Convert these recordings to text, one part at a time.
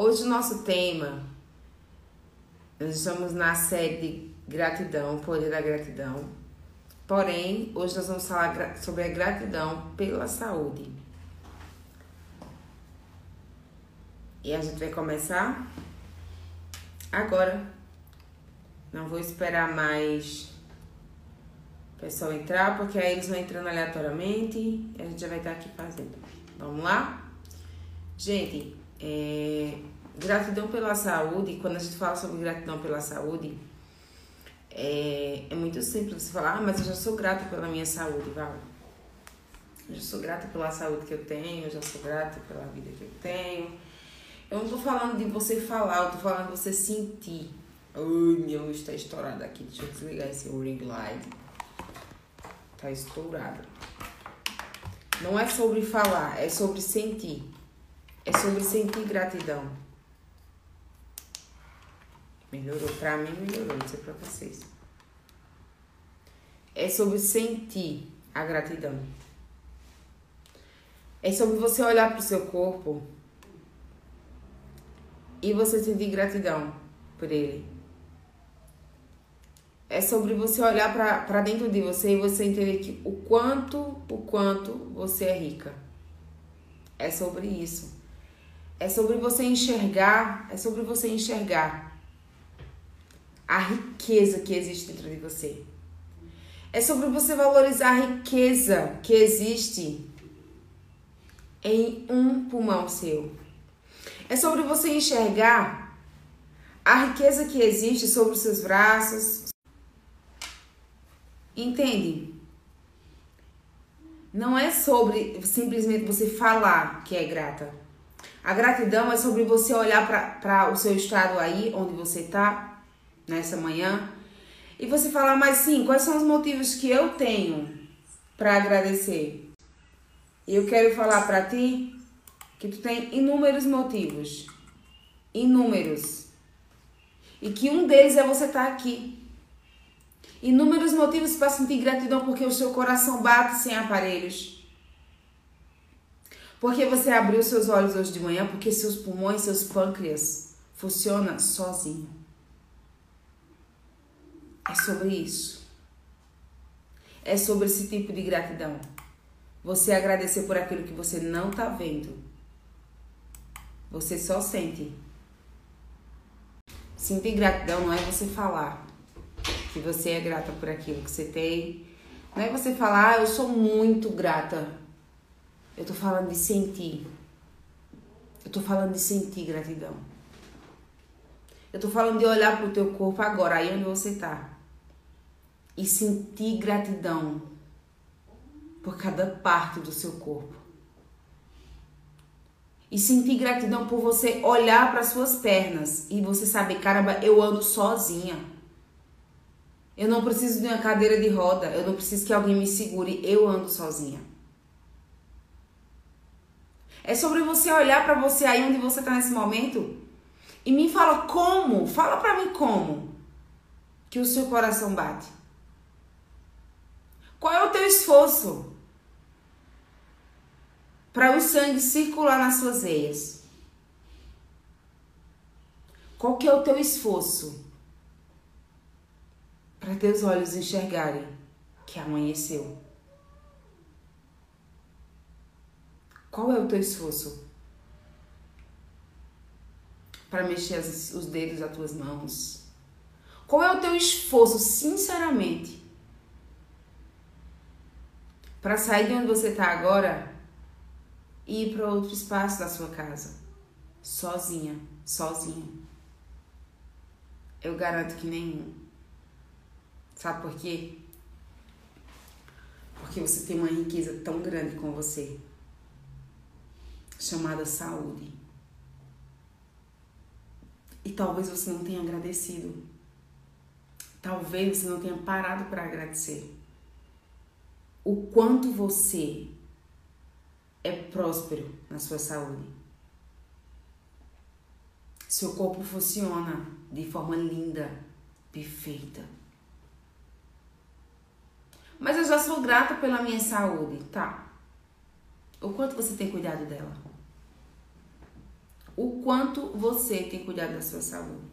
Hoje o nosso tema, nós estamos na série de gratidão, poder da gratidão. Porém, hoje nós vamos falar sobre a gratidão pela saúde. E a gente vai começar agora. Não vou esperar mais o pessoal entrar, porque aí eles vão entrando aleatoriamente e a gente já vai estar aqui fazendo. Vamos lá? Gente, é, gratidão pela saúde, quando a gente fala sobre gratidão pela saúde, é, é muito simples você falar, ah, mas eu já sou grata pela minha saúde, Val. Eu já sou grata pela saúde que eu tenho, eu já sou grata pela vida que eu tenho. Eu não tô falando de você falar, eu tô falando de você sentir. Ai, minha luz tá estourada aqui. Deixa eu desligar esse ring light. Tá estourada. Não é sobre falar, é sobre sentir. É sobre sentir gratidão. Melhorou pra mim, melhorou, não sei pra vocês. É sobre sentir a gratidão. É sobre você olhar pro seu corpo e você sentir gratidão por ele. É sobre você olhar para dentro de você e você entender que o quanto, o quanto você é rica. É sobre isso. É sobre você enxergar, é sobre você enxergar a riqueza que existe dentro de você. É sobre você valorizar a riqueza que existe em um pulmão seu. É sobre você enxergar a riqueza que existe sobre os seus braços. Entende? Não é sobre simplesmente você falar que é grata. A gratidão é sobre você olhar para o seu estado aí, onde você está, nessa manhã, e você falar, mas sim, quais são os motivos que eu tenho para agradecer? E eu quero falar para ti que tu tem inúmeros motivos. Inúmeros. E que um deles é você estar tá aqui. Inúmeros motivos para sentir gratidão porque o seu coração bate sem aparelhos porque você abriu seus olhos hoje de manhã, porque seus pulmões, seus pâncreas funcionam sozinho. É sobre isso. É sobre esse tipo de gratidão. Você agradecer por aquilo que você não está vendo. Você só sente. Sentir gratidão não é você falar que você é grata por aquilo que você tem. Não é você falar, ah, eu sou muito grata eu tô falando de sentir. Eu tô falando de sentir gratidão. Eu tô falando de olhar pro teu corpo agora, aí onde você tá. E sentir gratidão por cada parte do seu corpo. E sentir gratidão por você olhar para suas pernas e você saber, caramba, eu ando sozinha. Eu não preciso de uma cadeira de roda, eu não preciso que alguém me segure, eu ando sozinha. É sobre você olhar para você aí onde você está nesse momento e me fala como, fala para mim como que o seu coração bate. Qual é o teu esforço para o sangue circular nas suas veias? Qual que é o teu esforço para teus olhos enxergarem que amanheceu? Qual é o teu esforço? Para mexer as, os dedos das tuas mãos? Qual é o teu esforço, sinceramente, para sair de onde você está agora e ir para outro espaço da sua casa? Sozinha, sozinho. Eu garanto que nenhum. Sabe por quê? Porque você tem uma riqueza tão grande com você chamada saúde. E talvez você não tenha agradecido. Talvez você não tenha parado para agradecer. O quanto você é próspero na sua saúde. Seu corpo funciona de forma linda, perfeita. Mas eu já sou grata pela minha saúde, tá? O quanto você tem cuidado dela? O quanto você tem cuidado da sua saúde.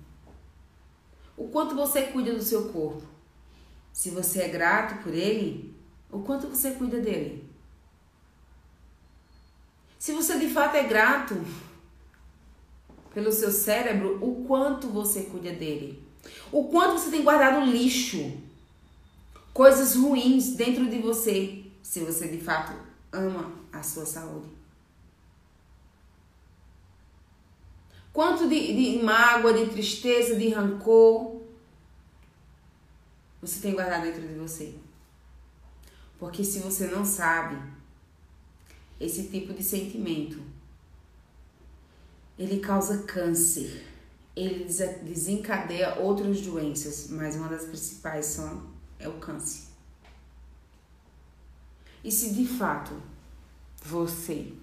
O quanto você cuida do seu corpo. Se você é grato por ele, o quanto você cuida dele. Se você de fato é grato pelo seu cérebro, o quanto você cuida dele. O quanto você tem guardado lixo, coisas ruins dentro de você, se você de fato ama a sua saúde. Quanto de, de mágoa, de tristeza, de rancor você tem guardado dentro de você? Porque se você não sabe, esse tipo de sentimento ele causa câncer, ele desencadeia outras doenças, mas uma das principais são, é o câncer. E se de fato você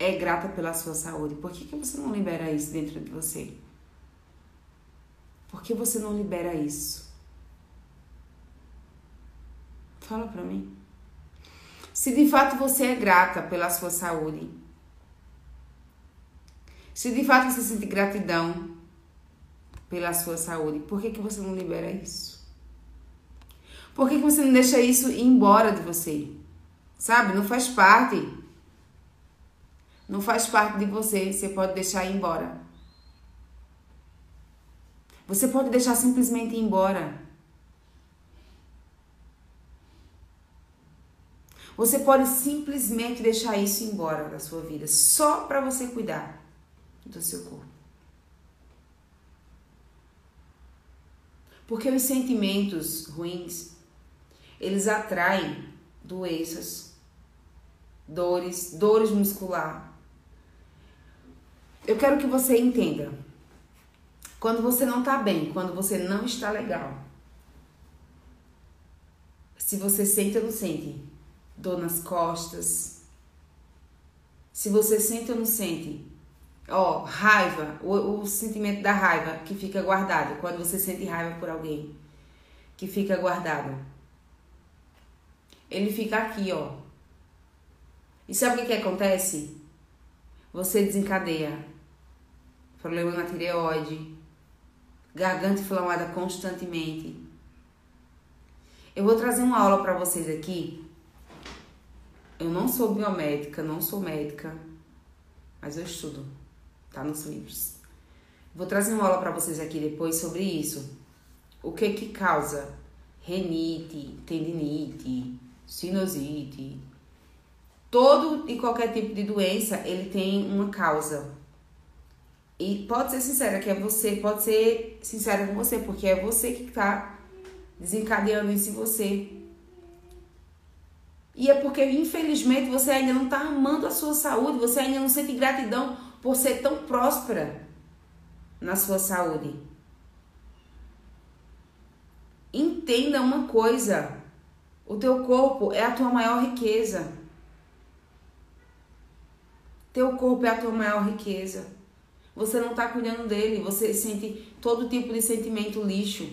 é grata pela sua saúde, por que, que você não libera isso dentro de você? Por que você não libera isso? Fala pra mim. Se de fato você é grata pela sua saúde, se de fato você sente gratidão pela sua saúde, por que, que você não libera isso? Por que, que você não deixa isso ir embora de você? Sabe? Não faz parte não faz parte de você, você pode deixar ir embora. Você pode deixar simplesmente ir embora. Você pode simplesmente deixar isso embora da sua vida, só para você cuidar do seu corpo. Porque os sentimentos ruins, eles atraem doenças, dores, dores muscular, eu quero que você entenda. Quando você não tá bem, quando você não está legal, se você sente ou não sente dor nas costas, se você sente ou não sente, ó, raiva, o, o sentimento da raiva que fica guardado, quando você sente raiva por alguém, que fica guardado. Ele fica aqui, ó. E sabe o que, que acontece? Você desencadeia problema na tireoide, garganta inflamada constantemente. Eu vou trazer uma aula para vocês aqui. Eu não sou biomédica, não sou médica, mas eu estudo, tá nos livros. Vou trazer uma aula para vocês aqui depois sobre isso. O que que causa renite, tendinite, sinusite, todo e qualquer tipo de doença, ele tem uma causa. E pode ser sincera, que é você, pode ser sincera com você, porque é você que tá desencadeando isso em você. E é porque, infelizmente, você ainda não tá amando a sua saúde, você ainda não sente gratidão por ser tão próspera na sua saúde. Entenda uma coisa: o teu corpo é a tua maior riqueza. Teu corpo é a tua maior riqueza. Você não está cuidando dele, você sente todo tipo de sentimento lixo.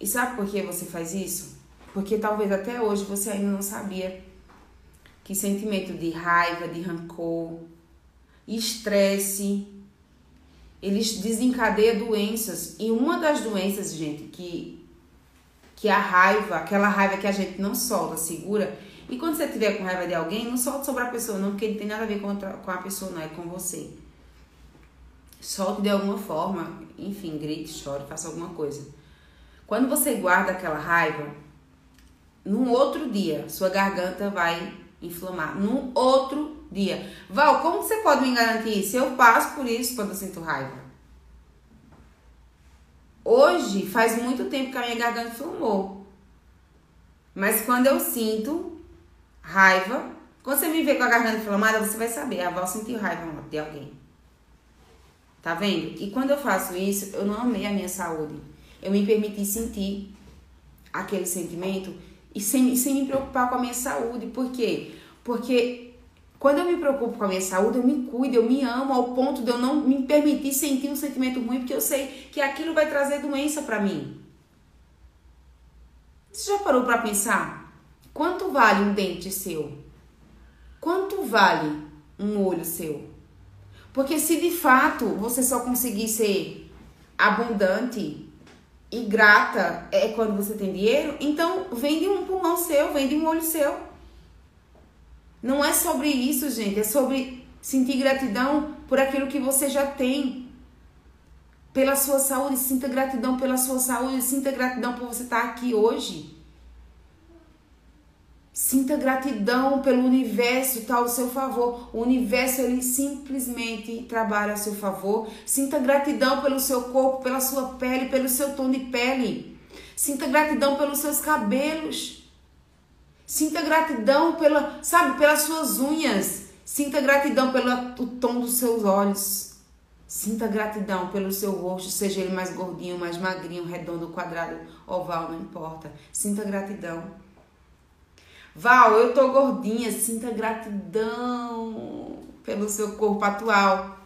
E sabe por que você faz isso? Porque talvez até hoje você ainda não sabia que sentimento de raiva, de rancor, estresse, eles desencadeiam doenças. E uma das doenças, gente, que, que a raiva, aquela raiva que a gente não solta, segura, e quando você tiver com raiva de alguém, não solte sobre a pessoa, não, porque ele tem nada a ver com, com a pessoa, não, é com você. Solte de alguma forma, enfim, grite, chore, faça alguma coisa. Quando você guarda aquela raiva, num outro dia, sua garganta vai inflamar. Num outro dia. Val, como você pode me garantir isso? Eu passo por isso quando eu sinto raiva. Hoje, faz muito tempo que a minha garganta inflamou. Mas quando eu sinto, raiva. Quando você me vê com a garganta inflamada, você vai saber. A Val sentiu raiva de alguém. Tá vendo? E quando eu faço isso, eu não amei a minha saúde. Eu me permiti sentir aquele sentimento e sem, sem me preocupar com a minha saúde. Por quê? Porque quando eu me preocupo com a minha saúde, eu me cuido, eu me amo ao ponto de eu não me permitir sentir um sentimento ruim, porque eu sei que aquilo vai trazer doença para mim. Você já parou para pensar? Quanto vale um dente seu? Quanto vale um olho seu? Porque se de fato você só conseguir ser abundante e grata é quando você tem dinheiro, então vende um pulmão seu, vende um olho seu. Não é sobre isso, gente, é sobre sentir gratidão por aquilo que você já tem. Pela sua saúde, sinta gratidão pela sua saúde, sinta gratidão por você estar aqui hoje. Sinta gratidão pelo universo estar ao seu favor. O universo ele simplesmente trabalha a seu favor. Sinta gratidão pelo seu corpo, pela sua pele, pelo seu tom de pele. Sinta gratidão pelos seus cabelos. Sinta gratidão pela, sabe, pelas suas unhas. Sinta gratidão pelo tom dos seus olhos. Sinta gratidão pelo seu rosto, seja ele mais gordinho, mais magrinho, redondo, quadrado, oval, não importa. Sinta gratidão. Val, eu tô gordinha, sinta gratidão pelo seu corpo atual.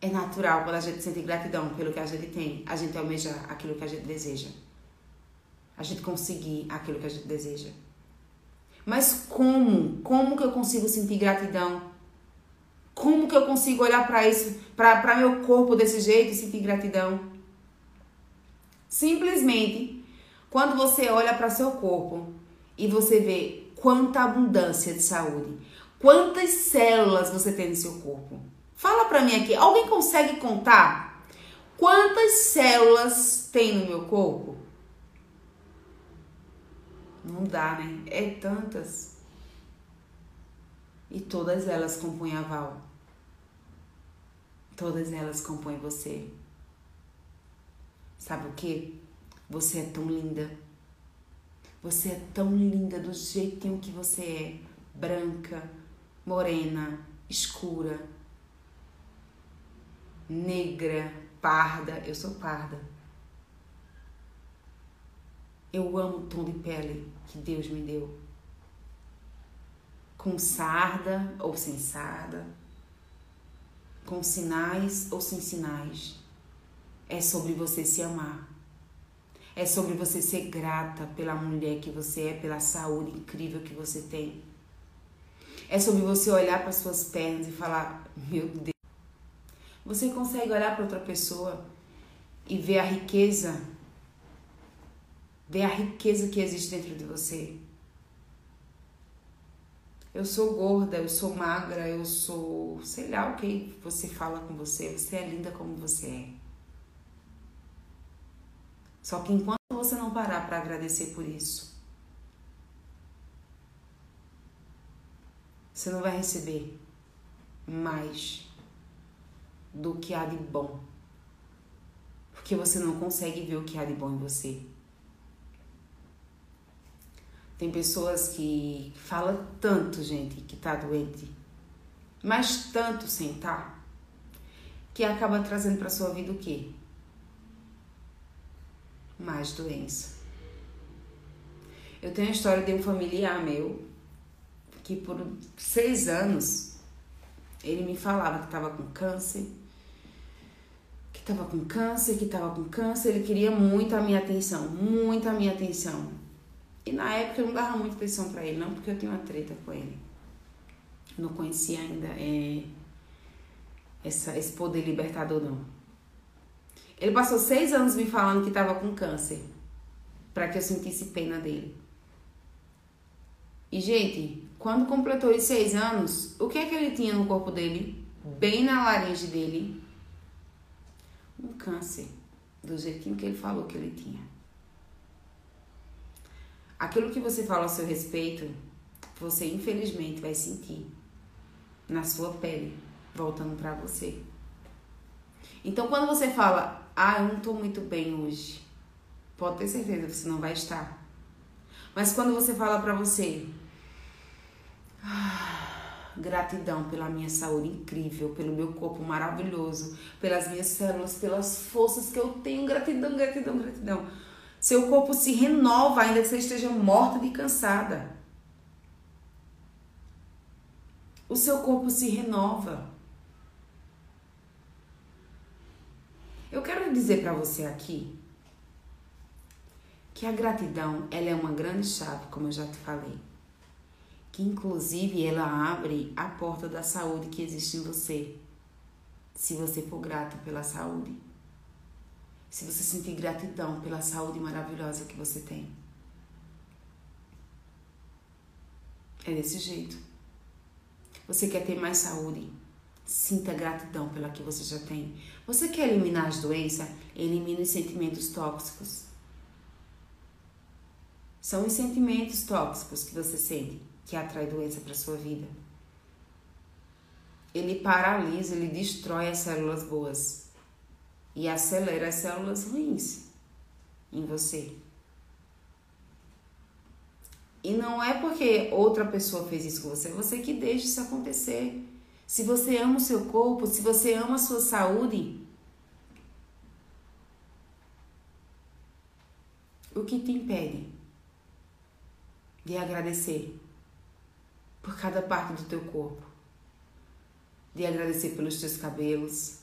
É natural quando a gente sente gratidão pelo que a gente tem, a gente almejar aquilo que a gente deseja. A gente conseguir aquilo que a gente deseja. Mas como? Como que eu consigo sentir gratidão? Como que eu consigo olhar para isso, para meu corpo desse jeito e sentir gratidão? Simplesmente, quando você olha para seu corpo e você vê quanta abundância de saúde, quantas células você tem no seu corpo. Fala para mim aqui, alguém consegue contar quantas células tem no meu corpo? Não dá, né? É tantas. E todas elas compõem a Val. Todas elas compõem você. Sabe o que? Você é tão linda. Você é tão linda do jeitinho que você é. Branca, morena, escura, negra, parda. Eu sou parda. Eu amo o tom de pele que Deus me deu. Com sarda ou sem sarda, com sinais ou sem sinais. É sobre você se amar. É sobre você ser grata pela mulher que você é, pela saúde incrível que você tem. É sobre você olhar para suas pernas e falar: Meu Deus. Você consegue olhar para outra pessoa e ver a riqueza, ver a riqueza que existe dentro de você. Eu sou gorda, eu sou magra, eu sou, sei lá o que você fala com você, você é linda como você é. Só que enquanto você não parar para agradecer por isso, você não vai receber mais do que há de bom. Porque você não consegue ver o que há de bom em você. Tem pessoas que falam tanto, gente, que tá doente, mas tanto sem tá, que acaba trazendo para sua vida o quê? mais doença. Eu tenho a história de um familiar meu que por seis anos ele me falava que estava com câncer, que estava com câncer, que estava com câncer. Ele queria muito a minha atenção, muito a minha atenção. E na época eu não dava muita atenção para ele, não, porque eu tinha uma treta com ele. não conhecia ainda é, essa, esse poder libertador, não. Ele passou seis anos me falando que estava com câncer, para que eu sentisse pena dele. E, gente, quando completou os seis anos, o que é que ele tinha no corpo dele? Bem na laringe dele? Um câncer, do jeitinho que ele falou que ele tinha. Aquilo que você fala a seu respeito, você infelizmente vai sentir na sua pele, voltando para você. Então, quando você fala, ah, eu não estou muito bem hoje. Pode ter certeza que você não vai estar. Mas quando você fala para você, ah, gratidão pela minha saúde incrível, pelo meu corpo maravilhoso, pelas minhas células, pelas forças que eu tenho, gratidão, gratidão, gratidão. Seu corpo se renova, ainda que você esteja morta de cansada. O seu corpo se renova. Eu quero dizer para você aqui que a gratidão ela é uma grande chave, como eu já te falei. que inclusive ela abre a porta da saúde que existe em você. Se você for grato pela saúde. Se você sentir gratidão pela saúde maravilhosa que você tem. É desse jeito. Você quer ter mais saúde? Sinta gratidão pela que você já tem. Você quer eliminar as doenças? Elimine os sentimentos tóxicos. São os sentimentos tóxicos que você sente que atrai doença para sua vida. Ele paralisa, ele destrói as células boas e acelera as células ruins em você. E não é porque outra pessoa fez isso com você, é você que deixa isso acontecer. Se você ama o seu corpo, se você ama a sua saúde, o que te impede de agradecer por cada parte do teu corpo, de agradecer pelos teus cabelos,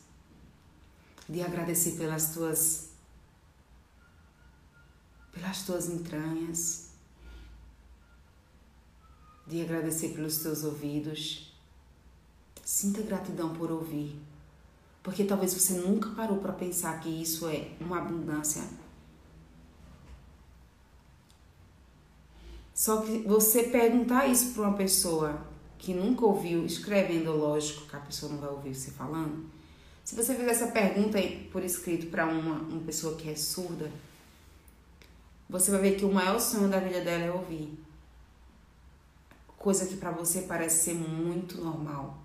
de agradecer pelas tuas pelas tuas entranhas, de agradecer pelos teus ouvidos. Sinta gratidão por ouvir, porque talvez você nunca parou para pensar que isso é uma abundância Só que você perguntar isso para uma pessoa que nunca ouviu, escrevendo, lógico que a pessoa não vai ouvir você falando. Se você fizer essa pergunta por escrito para uma, uma pessoa que é surda, você vai ver que o maior sonho da vida dela é ouvir. Coisa que para você parece ser muito normal.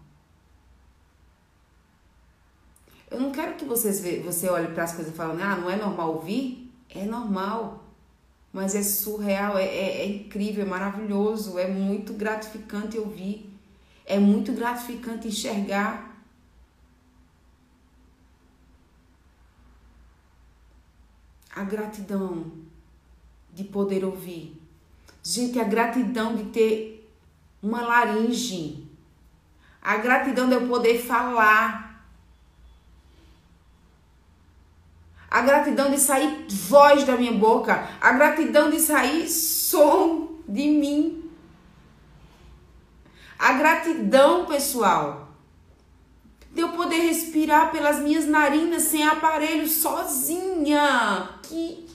Eu não quero que vocês ve, você olhe para as coisas fale, ah, não é normal ouvir? É normal mas é surreal, é, é, é incrível, é maravilhoso, é muito gratificante ouvir, é muito gratificante enxergar. A gratidão de poder ouvir. Gente, a gratidão de ter uma laringe. A gratidão de eu poder falar. a gratidão de sair voz da minha boca, a gratidão de sair som de mim. A gratidão, pessoal, de eu poder respirar pelas minhas narinas sem aparelho sozinha. Que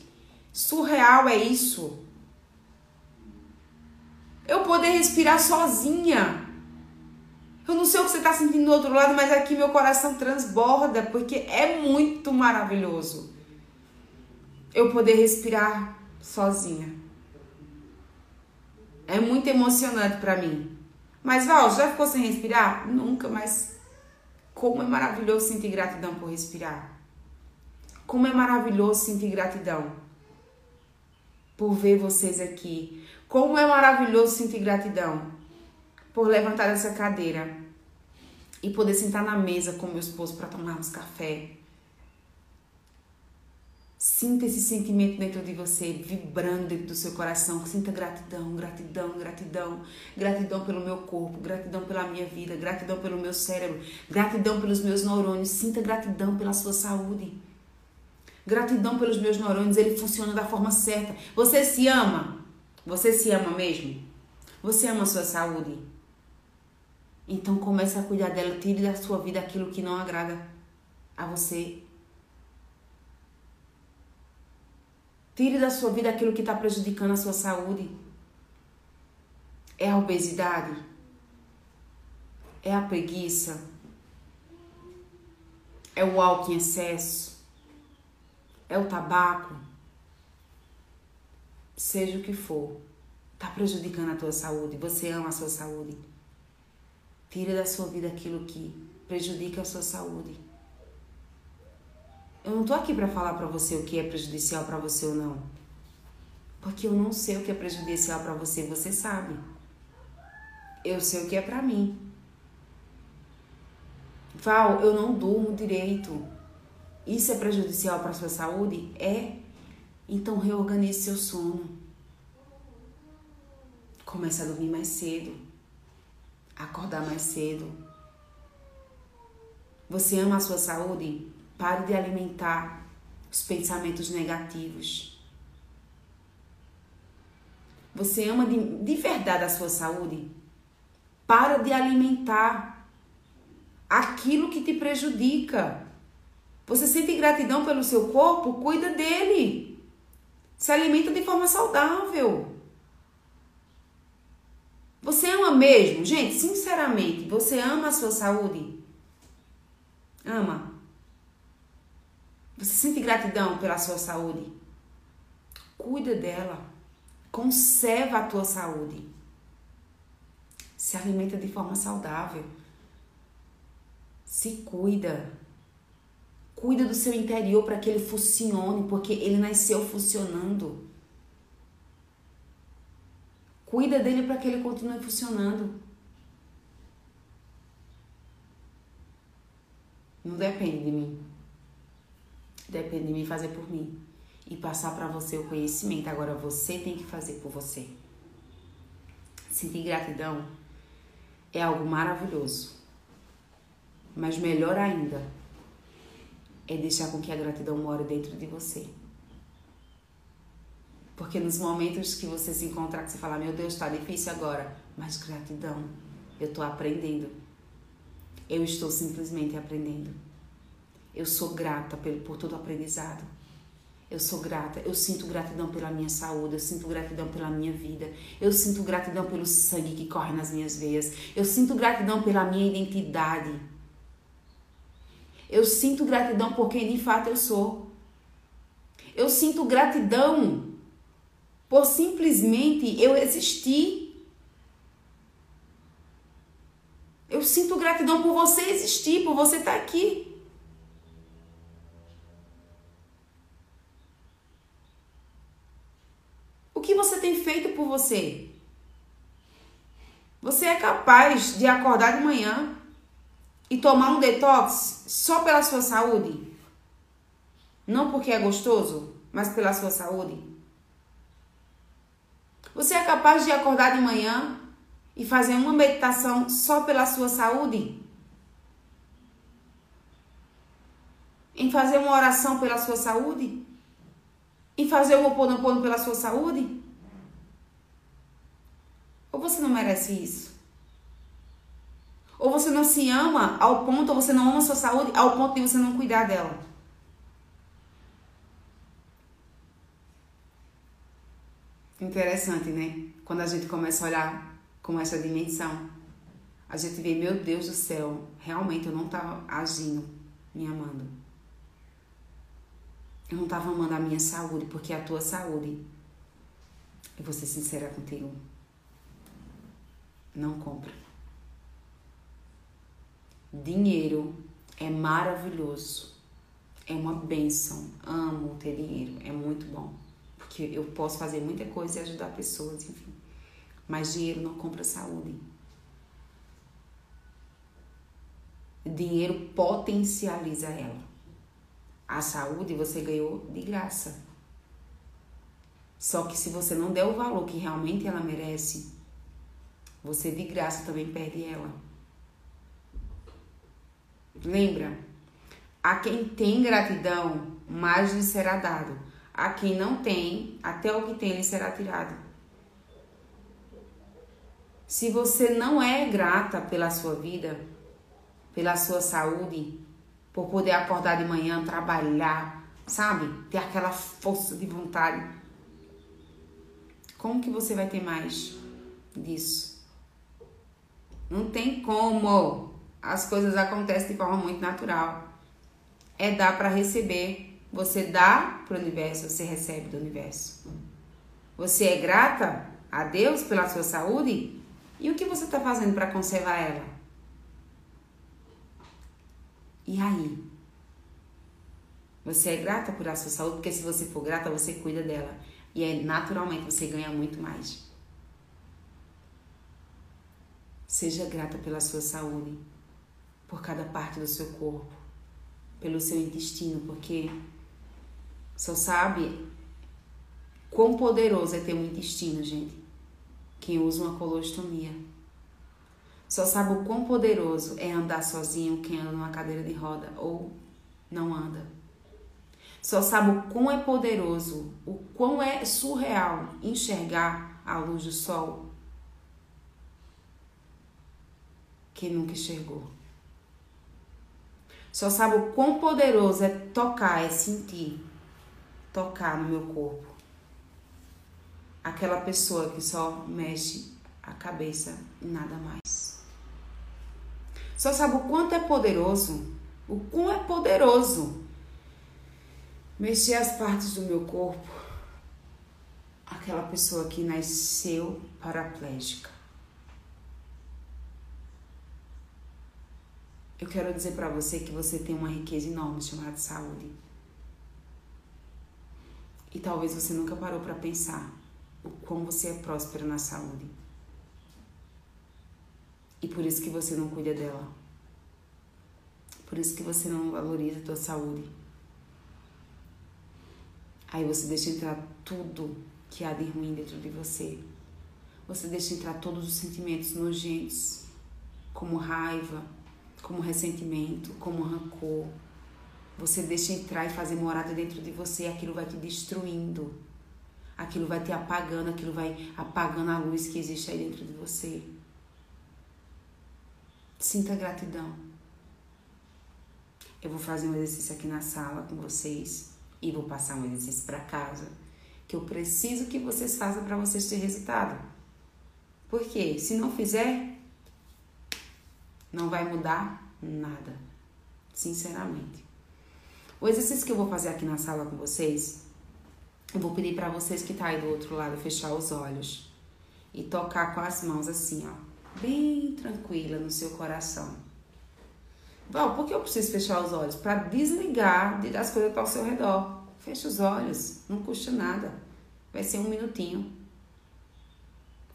surreal é isso. Eu poder respirar sozinha. Eu não sei o que você está sentindo do outro lado, mas aqui meu coração transborda, porque é muito maravilhoso eu poder respirar sozinha. É muito emocionante para mim. Mas Val, já ficou sem respirar? Nunca, mas como é maravilhoso sentir gratidão por respirar. Como é maravilhoso sentir gratidão por ver vocês aqui. Como é maravilhoso sentir gratidão por levantar essa cadeira e poder sentar na mesa com meu esposo para tomarmos café. Sinta esse sentimento dentro de você, vibrando dentro do seu coração. Sinta gratidão, gratidão, gratidão. Gratidão pelo meu corpo, gratidão pela minha vida, gratidão pelo meu cérebro, gratidão pelos meus neurônios. Sinta gratidão pela sua saúde. Gratidão pelos meus neurônios, ele funciona da forma certa. Você se ama? Você se ama mesmo? Você ama a sua saúde? Então comece a cuidar dela, tire da sua vida aquilo que não agrada a você. Tire da sua vida aquilo que está prejudicando a sua saúde. É a obesidade? É a preguiça? É o álcool em excesso? É o tabaco? Seja o que for, está prejudicando a tua saúde. Você ama a sua saúde. Tire da sua vida aquilo que prejudica a sua saúde. Eu não tô aqui para falar para você o que é prejudicial para você ou não. Porque eu não sei o que é prejudicial para você, você sabe. Eu sei o que é para mim. Val, eu não durmo direito. Isso é prejudicial para sua saúde? É. Então reorganize seu sono. Comece a dormir mais cedo acordar mais cedo. Você ama a sua saúde? Pare de alimentar os pensamentos negativos. Você ama de, de verdade a sua saúde? Para de alimentar aquilo que te prejudica. Você sente gratidão pelo seu corpo? Cuida dele. Se alimenta de forma saudável. Você ama mesmo? Gente, sinceramente, você ama a sua saúde? Ama. Você sente gratidão pela sua saúde? Cuida dela. Conserva a tua saúde. Se alimenta de forma saudável. Se cuida. Cuida do seu interior para que ele funcione, porque ele nasceu funcionando. Cuida dele para que ele continue funcionando. Não depende de mim. Depende de mim fazer por mim e passar para você o conhecimento. Agora você tem que fazer por você. Sentir gratidão é algo maravilhoso. Mas melhor ainda é deixar com que a gratidão more dentro de você. Porque nos momentos que você se encontrar, que você fala, meu Deus, está difícil agora, mas gratidão, eu estou aprendendo. Eu estou simplesmente aprendendo. Eu sou grata por todo o aprendizado. Eu sou grata, eu sinto gratidão pela minha saúde, eu sinto gratidão pela minha vida, eu sinto gratidão pelo sangue que corre nas minhas veias, eu sinto gratidão pela minha identidade. Eu sinto gratidão por quem de fato eu sou. Eu sinto gratidão por simplesmente eu existir. Eu sinto gratidão por você existir, por você estar aqui. O que você tem feito por você? Você é capaz de acordar de manhã e tomar um detox só pela sua saúde? Não porque é gostoso, mas pela sua saúde? Você é capaz de acordar de manhã e fazer uma meditação só pela sua saúde? Em fazer uma oração pela sua saúde? em fazer o Ho'oponopono pela sua saúde? Ou você não merece isso? Ou você não se ama ao ponto, ou você não ama sua saúde ao ponto de você não cuidar dela? Interessante, né? Quando a gente começa a olhar com essa dimensão, a gente vê, meu Deus do céu, realmente eu não estava agindo, me amando. Eu não estava amando a minha saúde, porque a tua saúde. Eu vou ser sincera contigo. Não compra. Dinheiro é maravilhoso. É uma benção. Amo ter dinheiro. É muito bom. Porque eu posso fazer muita coisa e ajudar pessoas, enfim. Mas dinheiro não compra saúde. Dinheiro potencializa ela. A saúde você ganhou de graça. Só que se você não der o valor que realmente ela merece, você de graça também perde ela. Lembra? A quem tem gratidão, mais lhe será dado. A quem não tem, até o que tem lhe será tirado. Se você não é grata pela sua vida, pela sua saúde, por poder acordar de manhã, trabalhar, sabe? Ter aquela força de vontade. Como que você vai ter mais disso? Não tem como. As coisas acontecem de forma muito natural. É dar para receber. Você dá para o universo, você recebe do universo. Você é grata a Deus pela sua saúde? E o que você está fazendo para conservar ela? E aí? Você é grata por a sua saúde, porque se você for grata, você cuida dela. E é naturalmente você ganha muito mais. Seja grata pela sua saúde, por cada parte do seu corpo, pelo seu intestino, porque só sabe quão poderoso é ter um intestino, gente. Quem usa uma colostomia. Só sabe o quão poderoso é andar sozinho quem anda numa cadeira de roda ou não anda. Só sabe o quão é poderoso, o quão é surreal enxergar a luz do sol. quem nunca enxergou. Só sabe o quão poderoso é tocar, é sentir, tocar no meu corpo. Aquela pessoa que só mexe a cabeça e nada mais. Só sabe o quanto é poderoso, o quão é poderoso mexer as partes do meu corpo. Aquela pessoa que nasceu paraplégica. Eu quero dizer para você que você tem uma riqueza enorme chamada saúde. E talvez você nunca parou para pensar o quão você é próspero na saúde. E por isso que você não cuida dela. Por isso que você não valoriza a tua saúde. Aí você deixa entrar tudo que há de ruim dentro de você. Você deixa entrar todos os sentimentos nojentos, como raiva, como ressentimento, como rancor. Você deixa entrar e fazer morada dentro de você, aquilo vai te destruindo. Aquilo vai te apagando, aquilo vai apagando a luz que existe aí dentro de você. Sinta gratidão. Eu vou fazer um exercício aqui na sala com vocês e vou passar um exercício para casa que eu preciso que vocês façam para vocês terem resultado. Porque se não fizer, não vai mudar nada, sinceramente. O exercício que eu vou fazer aqui na sala com vocês, eu vou pedir para vocês que tá aí do outro lado fechar os olhos e tocar com as mãos assim, ó, bem tranquila no seu coração. Bom, por que eu preciso fechar os olhos? Para desligar das coisas estão ao seu redor. Fecha os olhos, não custa nada. Vai ser um minutinho.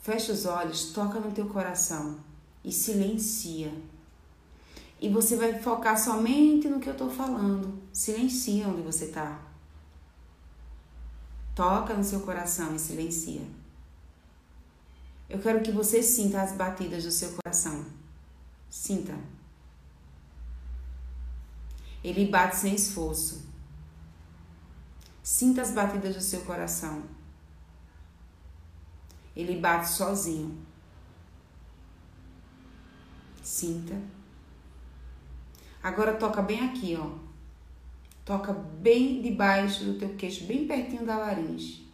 Fecha os olhos, toca no teu coração e silencia. E você vai focar somente no que eu estou falando. Silencia onde você está. Toca no seu coração e silencia. Eu quero que você sinta as batidas do seu coração. Sinta. Ele bate sem esforço. Sinta as batidas do seu coração. Ele bate sozinho. Sinta. Agora toca bem aqui, ó. Toca bem debaixo do teu queixo, bem pertinho da laringe.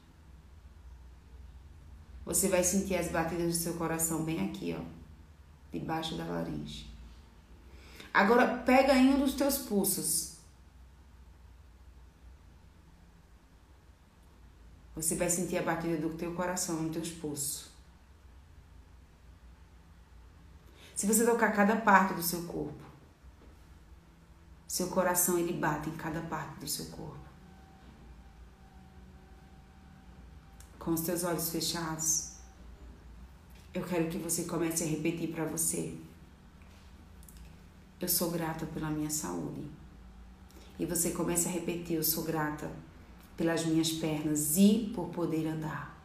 Você vai sentir as batidas do seu coração bem aqui, ó. Debaixo da laringe. Agora pega em um dos teus pulsos. Você vai sentir a batida do teu coração nos teus pulsos. Se você tocar cada parte do seu corpo, seu coração ele bate em cada parte do seu corpo. Com os teus olhos fechados, eu quero que você comece a repetir para você. Eu sou grata pela minha saúde. E você comece a repetir: Eu sou grata pelas minhas pernas e por poder andar.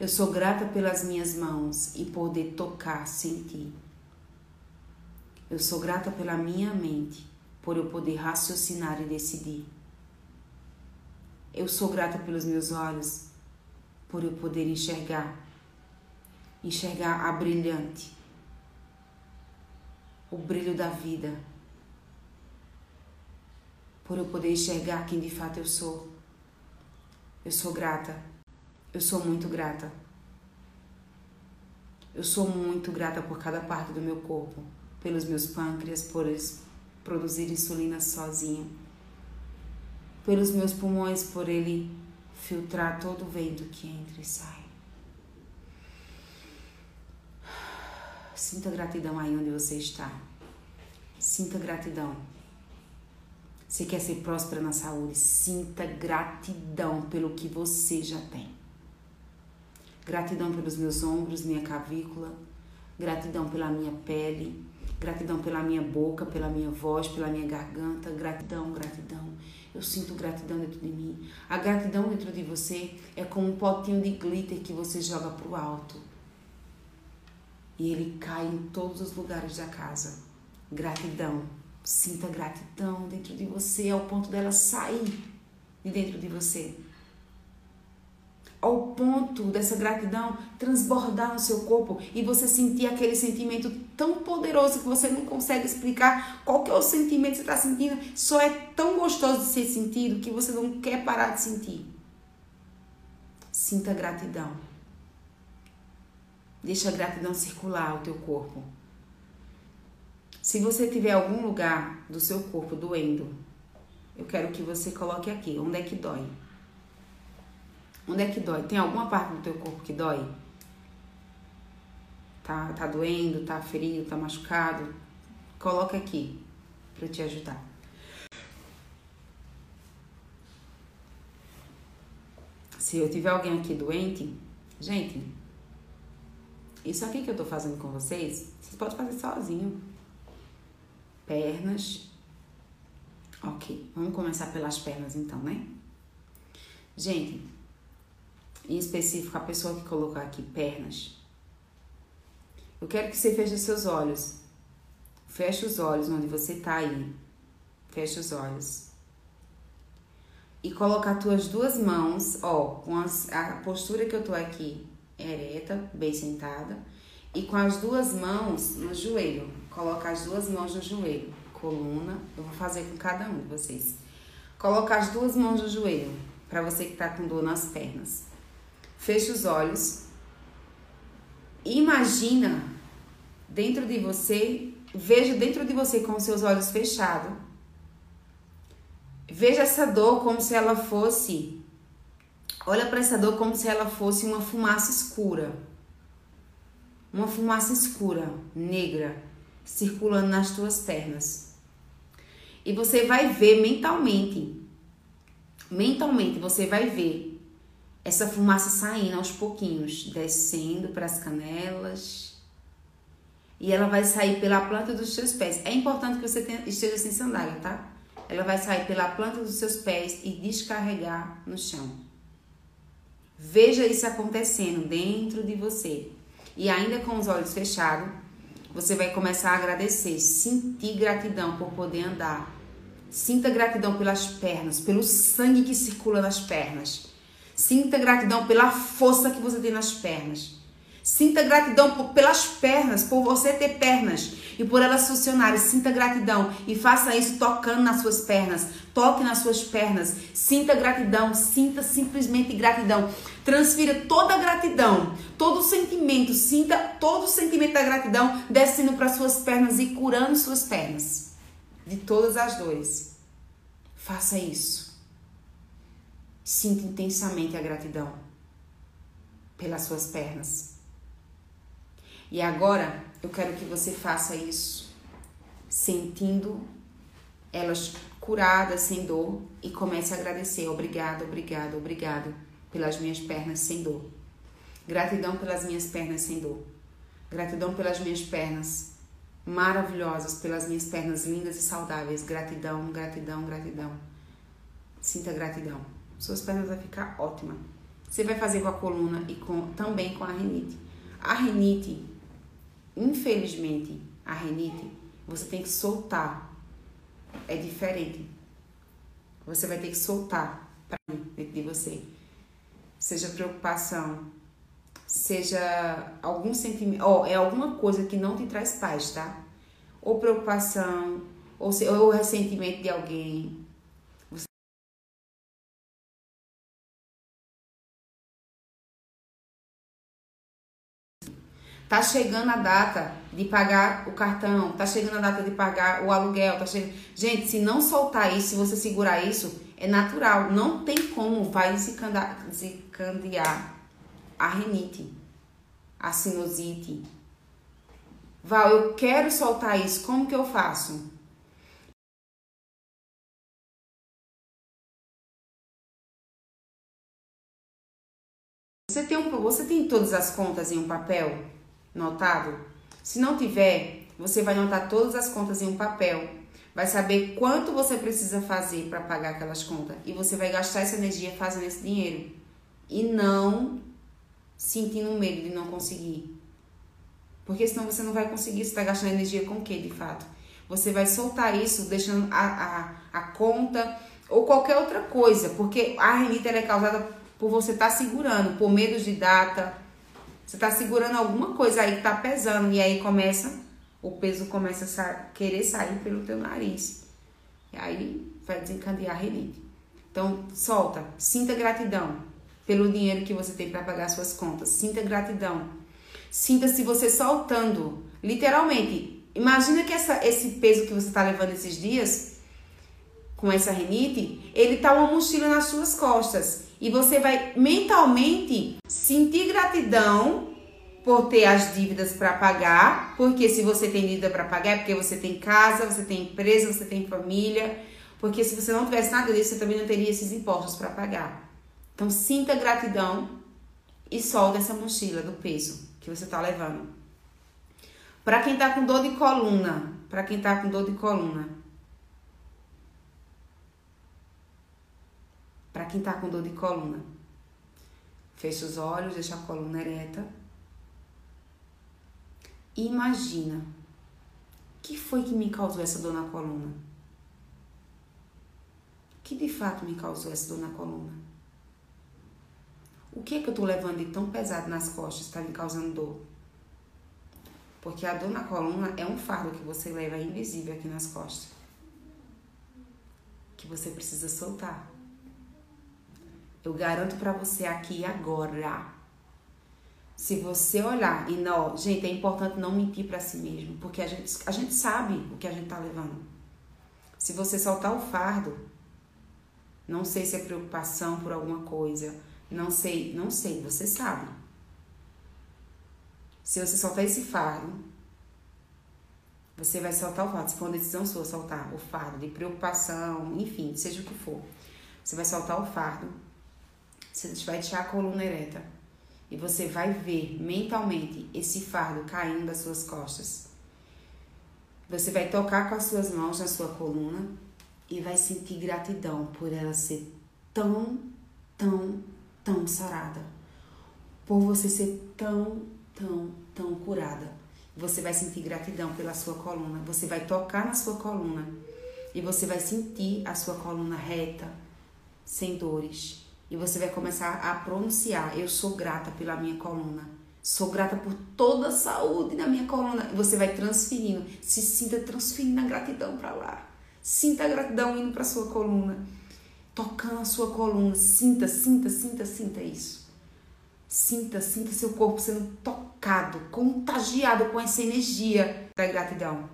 Eu sou grata pelas minhas mãos e poder tocar, sentir. Eu sou grata pela minha mente, por eu poder raciocinar e decidir. Eu sou grata pelos meus olhos, por eu poder enxergar, enxergar a brilhante, o brilho da vida, por eu poder enxergar quem de fato eu sou. Eu sou grata, eu sou muito grata. Eu sou muito grata por cada parte do meu corpo pelos meus pâncreas, por eles produzir insulina sozinho, pelos meus pulmões, por ele filtrar todo o vento que entra e sai. Sinta gratidão aí onde você está. Sinta gratidão. Você quer ser próspera na saúde? Sinta gratidão pelo que você já tem. Gratidão pelos meus ombros, minha cavícula. Gratidão pela minha pele Gratidão pela minha boca, pela minha voz, pela minha garganta. Gratidão, gratidão. Eu sinto gratidão dentro de mim. A gratidão dentro de você é como um potinho de glitter que você joga para o alto. E ele cai em todos os lugares da casa. Gratidão. Sinta gratidão dentro de você ao ponto dela sair de dentro de você. Ao ponto dessa gratidão transbordar no seu corpo e você sentir aquele sentimento tão poderoso que você não consegue explicar qual que é o sentimento que você está sentindo, só é tão gostoso de ser sentido que você não quer parar de sentir. Sinta gratidão. Deixa a gratidão circular o teu corpo. Se você tiver algum lugar do seu corpo doendo, eu quero que você coloque aqui, onde é que dói? Onde é que dói? Tem alguma parte do teu corpo que dói? Tá, tá doendo, tá ferido, tá machucado? Coloca aqui para te ajudar. Se eu tiver alguém aqui doente, gente, isso aqui que eu tô fazendo com vocês, vocês podem fazer sozinho. Pernas. Ok, vamos começar pelas pernas então, né? Gente, em específico a pessoa que colocou aqui pernas, eu quero que você feche seus olhos. Feche os olhos onde você tá aí. Feche os olhos. E coloca as tuas duas mãos, ó, com as, a postura que eu tô aqui, ereta, bem sentada. E com as duas mãos no joelho. Coloca as duas mãos no joelho. Coluna. Eu vou fazer com cada um de vocês. Coloca as duas mãos no joelho. Para você que tá com dor nas pernas. Feche os olhos. Imagina dentro de você, veja dentro de você com seus olhos fechados. Veja essa dor como se ela fosse. Olha para essa dor como se ela fosse uma fumaça escura. Uma fumaça escura, negra, circulando nas tuas pernas. E você vai ver mentalmente. Mentalmente você vai ver essa fumaça saindo aos pouquinhos, descendo para as canelas. E ela vai sair pela planta dos seus pés. É importante que você tenha, esteja sem sandália, tá? Ela vai sair pela planta dos seus pés e descarregar no chão. Veja isso acontecendo dentro de você. E ainda com os olhos fechados, você vai começar a agradecer, sentir gratidão por poder andar. Sinta gratidão pelas pernas, pelo sangue que circula nas pernas Sinta gratidão pela força que você tem nas pernas. Sinta gratidão por, pelas pernas, por você ter pernas e por elas funcionarem. Sinta gratidão e faça isso tocando nas suas pernas. Toque nas suas pernas. Sinta gratidão, sinta simplesmente gratidão. Transfira toda a gratidão, todo o sentimento, sinta todo o sentimento da gratidão descendo para suas pernas e curando suas pernas de todas as dores. Faça isso. Sinta intensamente a gratidão pelas suas pernas. E agora eu quero que você faça isso sentindo elas curadas, sem dor, e comece a agradecer. Obrigado, obrigado, obrigado pelas minhas pernas sem dor. Gratidão pelas minhas pernas sem dor. Gratidão pelas minhas pernas maravilhosas, pelas minhas pernas lindas e saudáveis. Gratidão, gratidão, gratidão. Sinta gratidão suas pernas vão ficar ótima. Você vai fazer com a coluna e com, também com a renite. A renite, infelizmente, a renite, você tem que soltar. É diferente. Você vai ter que soltar para dentro de você. Seja preocupação, seja algum sentimento, ó, é alguma coisa que não te traz paz, tá? Ou preocupação, ou, se, ou ressentimento de alguém, Tá chegando a data de pagar o cartão, tá chegando a data de pagar o aluguel, tá chegando... Gente, se não soltar isso, se você segurar isso, é natural, não tem como vai desencadear a renite, a sinusite. Val, eu quero soltar isso, como que eu faço? Você tem, um, você tem todas as contas em um papel? Notado? Se não tiver, você vai anotar todas as contas em um papel. Vai saber quanto você precisa fazer para pagar aquelas contas. E você vai gastar essa energia fazendo esse dinheiro. E não sentindo medo de não conseguir. Porque senão você não vai conseguir. Você está gastando energia com o que de fato? Você vai soltar isso, deixando a, a, a conta ou qualquer outra coisa. Porque a renite é causada por você estar tá segurando, por medo de data. Você está segurando alguma coisa aí que está pesando e aí começa, o peso começa a querer sair pelo teu nariz. E aí vai desencadear a rinite. Então, solta, sinta gratidão pelo dinheiro que você tem para pagar suas contas. Sinta gratidão. Sinta-se você soltando, literalmente. Imagina que essa, esse peso que você está levando esses dias, com essa rinite, ele tá uma mochila nas suas costas. E você vai mentalmente sentir gratidão por ter as dívidas para pagar, porque se você tem dívida para pagar é porque você tem casa, você tem empresa, você tem família, porque se você não tivesse nada disso, você também não teria esses impostos para pagar. Então sinta gratidão e solta essa mochila do peso que você está levando. Para quem está com dor de coluna, para quem está com dor de coluna, Para quem está com dor de coluna, fecha os olhos, deixa a coluna ereta. E imagina, o que foi que me causou essa dor na coluna? O que de fato me causou essa dor na coluna? O que é que eu estou levando de tão pesado nas costas está me causando dor? Porque a dor na coluna é um fardo que você leva invisível aqui nas costas. Que você precisa soltar. Eu garanto para você aqui agora. Se você olhar e não, gente, é importante não mentir para si mesmo, porque a gente, a gente sabe o que a gente tá levando. Se você soltar o fardo, não sei se é preocupação por alguma coisa, não sei, não sei, você sabe. Se você soltar esse fardo, você vai soltar o fardo. Se for uma decisão sua, soltar o fardo de preocupação, enfim, seja o que for. Você vai soltar o fardo você vai deixar a coluna ereta. E você vai ver mentalmente esse fardo caindo das suas costas. Você vai tocar com as suas mãos na sua coluna e vai sentir gratidão por ela ser tão, tão, tão sarada. Por você ser tão, tão, tão curada. Você vai sentir gratidão pela sua coluna. Você vai tocar na sua coluna e você vai sentir a sua coluna reta, sem dores, e você vai começar a pronunciar: Eu sou grata pela minha coluna. Sou grata por toda a saúde da minha coluna. E você vai transferindo. Se sinta transferindo a gratidão para lá. Sinta a gratidão indo para sua coluna. Tocando a sua coluna. Sinta, sinta, sinta, sinta isso. Sinta, sinta seu corpo sendo tocado, contagiado com essa energia da gratidão.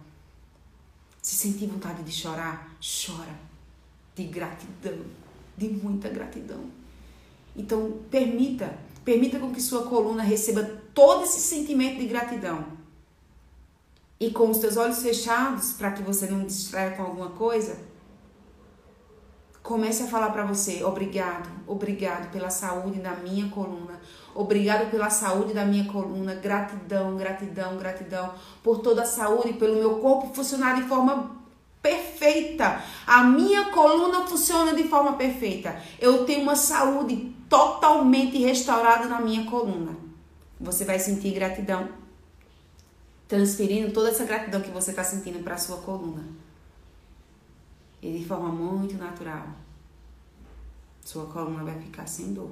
Se sentir vontade de chorar, chora. De gratidão, de muita gratidão. Então, permita, permita com que sua coluna receba todo esse sentimento de gratidão. E com os teus olhos fechados, para que você não distraia com alguma coisa, comece a falar para você: obrigado, obrigado pela saúde da minha coluna, obrigado pela saúde da minha coluna, gratidão, gratidão, gratidão por toda a saúde, pelo meu corpo funcionar de forma perfeita. A minha coluna funciona de forma perfeita. Eu tenho uma saúde totalmente restaurada na minha coluna. Você vai sentir gratidão, transferindo toda essa gratidão que você está sentindo para a sua coluna. E de forma muito natural, sua coluna vai ficar sem dor.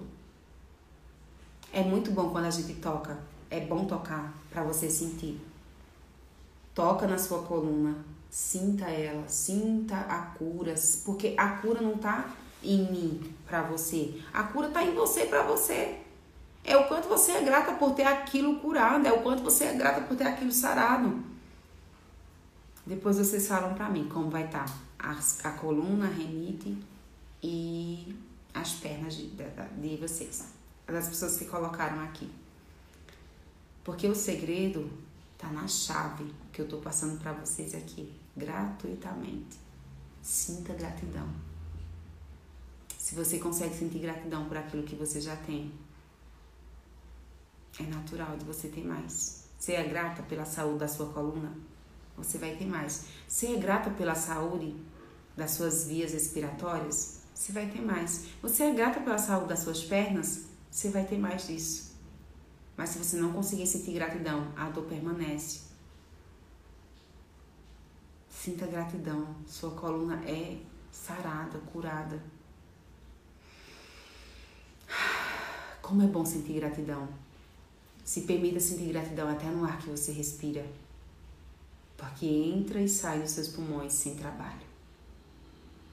É muito bom quando a gente toca. É bom tocar para você sentir. Toca na sua coluna, sinta ela, sinta a cura, porque a cura não tá em mim para você. A cura tá em você para você. É o quanto você é grata por ter aquilo curado, é o quanto você é grata por ter aquilo sarado. Depois vocês falam para mim como vai estar tá a, coluna, a renite e as pernas de, de, de vocês, das pessoas que colocaram aqui. Porque o segredo tá na chave que eu tô passando para vocês aqui, gratuitamente. Sinta gratidão. Se você consegue sentir gratidão por aquilo que você já tem, é natural de você ter mais. Você é grata pela saúde da sua coluna? Você vai ter mais. Você é grata pela saúde das suas vias respiratórias? Você vai ter mais. Você é grata pela saúde das suas pernas? Você vai ter mais disso. Mas se você não conseguir sentir gratidão, a dor permanece. Sinta gratidão. Sua coluna é sarada, curada. Como é bom sentir gratidão. Se permita sentir gratidão até no ar que você respira. Porque entra e sai dos seus pulmões sem trabalho.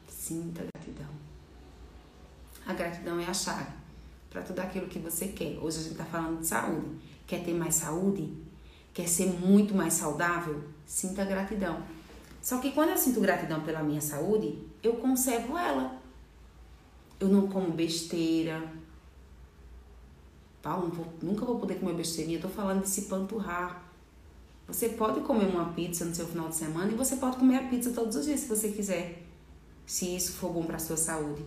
Sinta gratidão. A gratidão é a chave para tudo aquilo que você quer. Hoje a gente está falando de saúde. Quer ter mais saúde? Quer ser muito mais saudável? Sinta gratidão. Só que quando eu sinto gratidão pela minha saúde, eu conservo ela. Eu não como besteira. Paulo, vou, nunca vou poder comer besteirinha. Eu tô falando de se panturrar. Você pode comer uma pizza no seu final de semana e você pode comer a pizza todos os dias se você quiser. Se isso for bom para sua saúde.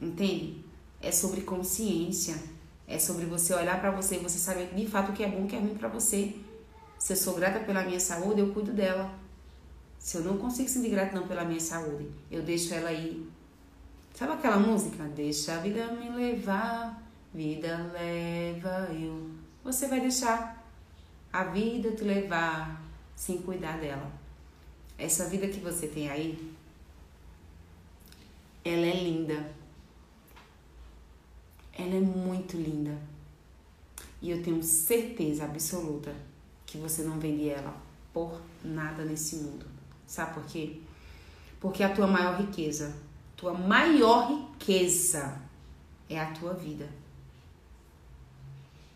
Entende? É sobre consciência. É sobre você olhar para você e você saber de fato o que é bom o que é ruim para você. Se eu sou grata pela minha saúde, eu cuido dela. Se eu não consigo sentir gratidão pela minha saúde, eu deixo ela aí. Sabe aquela música? Deixa a vida me levar, vida leva eu. Você vai deixar a vida te levar sem cuidar dela. Essa vida que você tem aí, ela é linda. Ela é muito linda. E eu tenho certeza absoluta que você não vende ela por nada nesse mundo. Sabe por quê? Porque a tua maior riqueza, tua maior riqueza é a tua vida.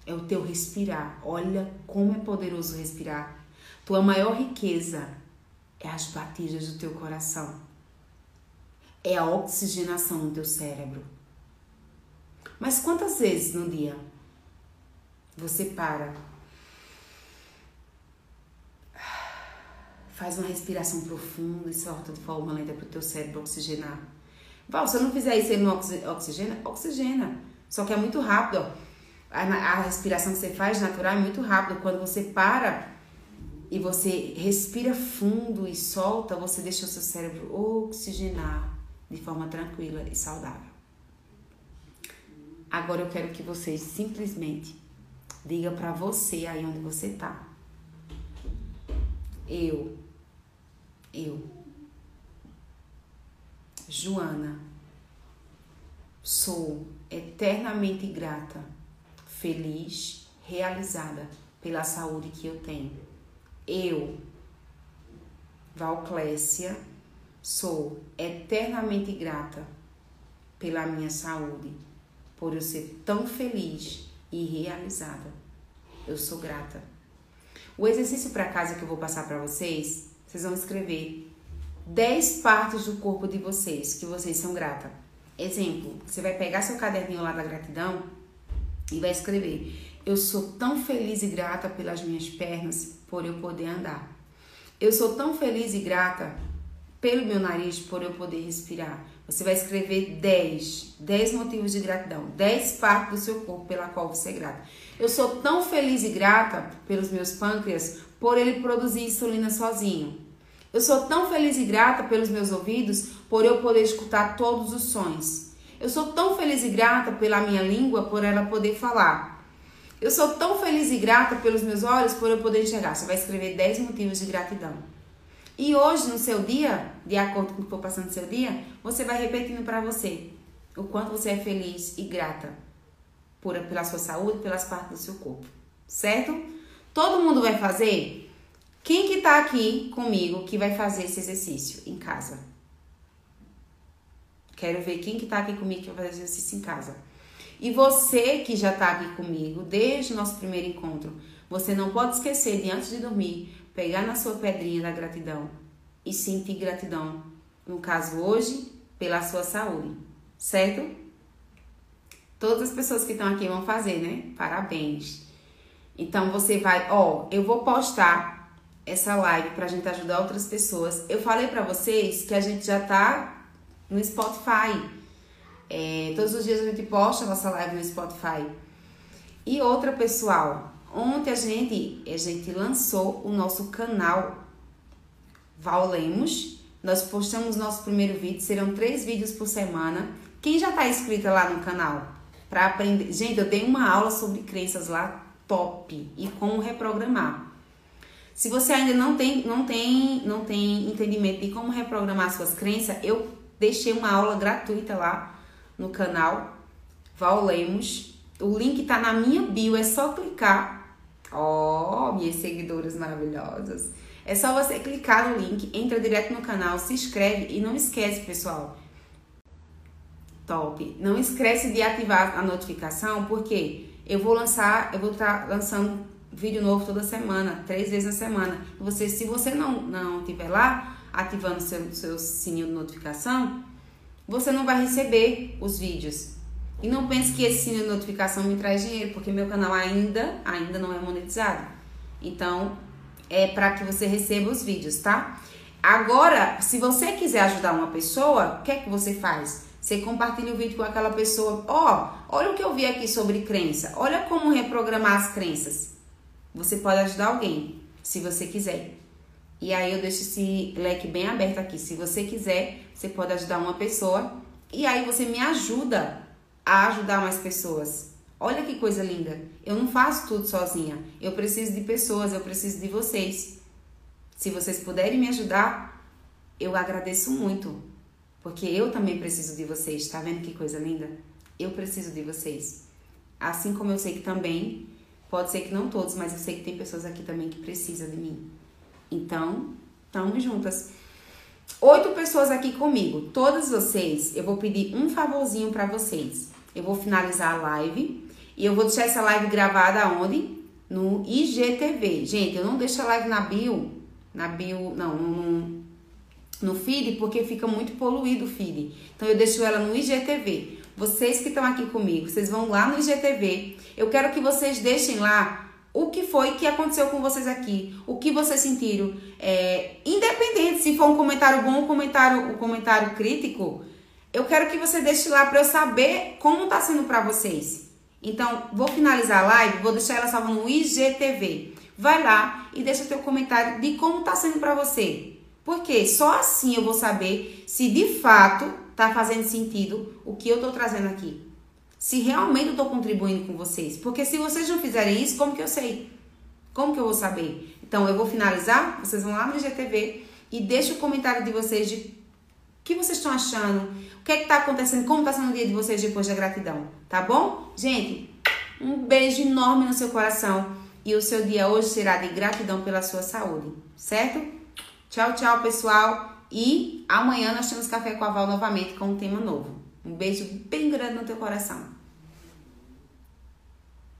É o teu respirar. Olha como é poderoso respirar. Tua maior riqueza é as batidas do teu coração. É a oxigenação no teu cérebro. Mas quantas vezes no dia você para Faz uma respiração profunda e solta de forma lenta para o teu cérebro oxigenar. Val, se eu não fizer isso, ele não oxigena? Oxigena. Só que é muito rápido. A, a respiração que você faz natural é muito rápido. Quando você para e você respira fundo e solta, você deixa o seu cérebro oxigenar de forma tranquila e saudável. Agora eu quero que vocês simplesmente diga para você aí onde você está. Eu eu, Joana, sou eternamente grata, feliz, realizada pela saúde que eu tenho. Eu, Valclécia, sou eternamente grata pela minha saúde, por eu ser tão feliz e realizada. Eu sou grata. O exercício para casa que eu vou passar para vocês vocês vão escrever 10 partes do corpo de vocês que vocês são grata. Exemplo, você vai pegar seu caderninho lá da gratidão e vai escrever: Eu sou tão feliz e grata pelas minhas pernas por eu poder andar. Eu sou tão feliz e grata pelo meu nariz por eu poder respirar. Você vai escrever 10, 10 motivos de gratidão, 10 partes do seu corpo pela qual você é grata. Eu sou tão feliz e grata pelos meus pâncreas por ele produzir insulina sozinho. Eu sou tão feliz e grata pelos meus ouvidos por eu poder escutar todos os sons. Eu sou tão feliz e grata pela minha língua por ela poder falar. Eu sou tão feliz e grata pelos meus olhos por eu poder enxergar. Você vai escrever 10 motivos de gratidão. E hoje, no seu dia, de acordo com o que for passando no seu dia, você vai repetindo para você o quanto você é feliz e grata por, pela sua saúde, pelas partes do seu corpo. Certo? Todo mundo vai fazer? Quem que tá aqui comigo que vai fazer esse exercício em casa? Quero ver quem que tá aqui comigo que vai fazer esse exercício em casa. E você que já tá aqui comigo desde o nosso primeiro encontro, você não pode esquecer de antes de dormir, pegar na sua pedrinha da gratidão e sentir gratidão, no caso hoje, pela sua saúde, certo? Todas as pessoas que estão aqui vão fazer, né? Parabéns. Então você vai, ó, eu vou postar essa live pra gente ajudar outras pessoas. Eu falei pra vocês que a gente já tá no Spotify. É, todos os dias a gente posta a nossa live no Spotify. E outra, pessoal, ontem a gente, a gente lançou o nosso canal Val Lemos. Nós postamos nosso primeiro vídeo, serão três vídeos por semana. Quem já tá inscrita lá no canal para aprender? Gente, eu dei uma aula sobre crenças lá top e como reprogramar. Se você ainda não tem, não tem, não tem entendimento de como reprogramar suas crenças, eu deixei uma aula gratuita lá no canal Val Lemos. O link tá na minha bio, é só clicar. Ó, oh, minhas seguidoras maravilhosas. É só você clicar no link, entra direto no canal, se inscreve e não esquece, pessoal. Top. Não esquece de ativar a notificação, porque eu vou lançar, eu vou estar tá lançando vídeo novo toda semana, três vezes na semana. Você, se você não não tiver lá ativando seu seu sininho de notificação, você não vai receber os vídeos. E não pense que esse sininho de notificação me traz dinheiro, porque meu canal ainda ainda não é monetizado. Então, é para que você receba os vídeos, tá? Agora, se você quiser ajudar uma pessoa, o que é que você faz? Você compartilha o vídeo com aquela pessoa. Ó, oh, olha o que eu vi aqui sobre crença. Olha como reprogramar as crenças. Você pode ajudar alguém, se você quiser. E aí eu deixo esse leque bem aberto aqui. Se você quiser, você pode ajudar uma pessoa. E aí você me ajuda a ajudar mais pessoas. Olha que coisa linda. Eu não faço tudo sozinha. Eu preciso de pessoas, eu preciso de vocês. Se vocês puderem me ajudar, eu agradeço muito. Porque eu também preciso de vocês. Tá vendo que coisa linda? Eu preciso de vocês. Assim como eu sei que também Pode ser que não todos, mas eu sei que tem pessoas aqui também que precisam de mim. Então, estamos juntas. Oito pessoas aqui comigo. Todas vocês, eu vou pedir um favorzinho para vocês. Eu vou finalizar a live e eu vou deixar essa live gravada onde? No IGTV. Gente, eu não deixo a live na bio, na bio, não, no, no feed, porque fica muito poluído o feed. Então eu deixo ela no IGTV. Vocês que estão aqui comigo, vocês vão lá no IGTV. Eu quero que vocês deixem lá o que foi que aconteceu com vocês aqui, o que vocês sentiram. É, independente se for um comentário bom ou um comentário, um comentário crítico, eu quero que você deixe lá para eu saber como está sendo para vocês. Então, vou finalizar a live, vou deixar ela salva no IGTV. Vai lá e deixa teu comentário de como está sendo para você. Porque só assim eu vou saber se de fato tá fazendo sentido o que eu tô trazendo aqui. Se realmente eu tô contribuindo com vocês. Porque se vocês não fizerem isso, como que eu sei? Como que eu vou saber? Então eu vou finalizar, vocês vão lá no IGTV e deixa o comentário de vocês de o que vocês estão achando, o que é que tá acontecendo, como tá sendo o dia de vocês depois da gratidão, tá bom? Gente, um beijo enorme no seu coração e o seu dia hoje será de gratidão pela sua saúde, certo? Tchau, tchau, pessoal. E amanhã nós temos Café com a Val novamente com um tema novo. Um beijo bem grande no teu coração.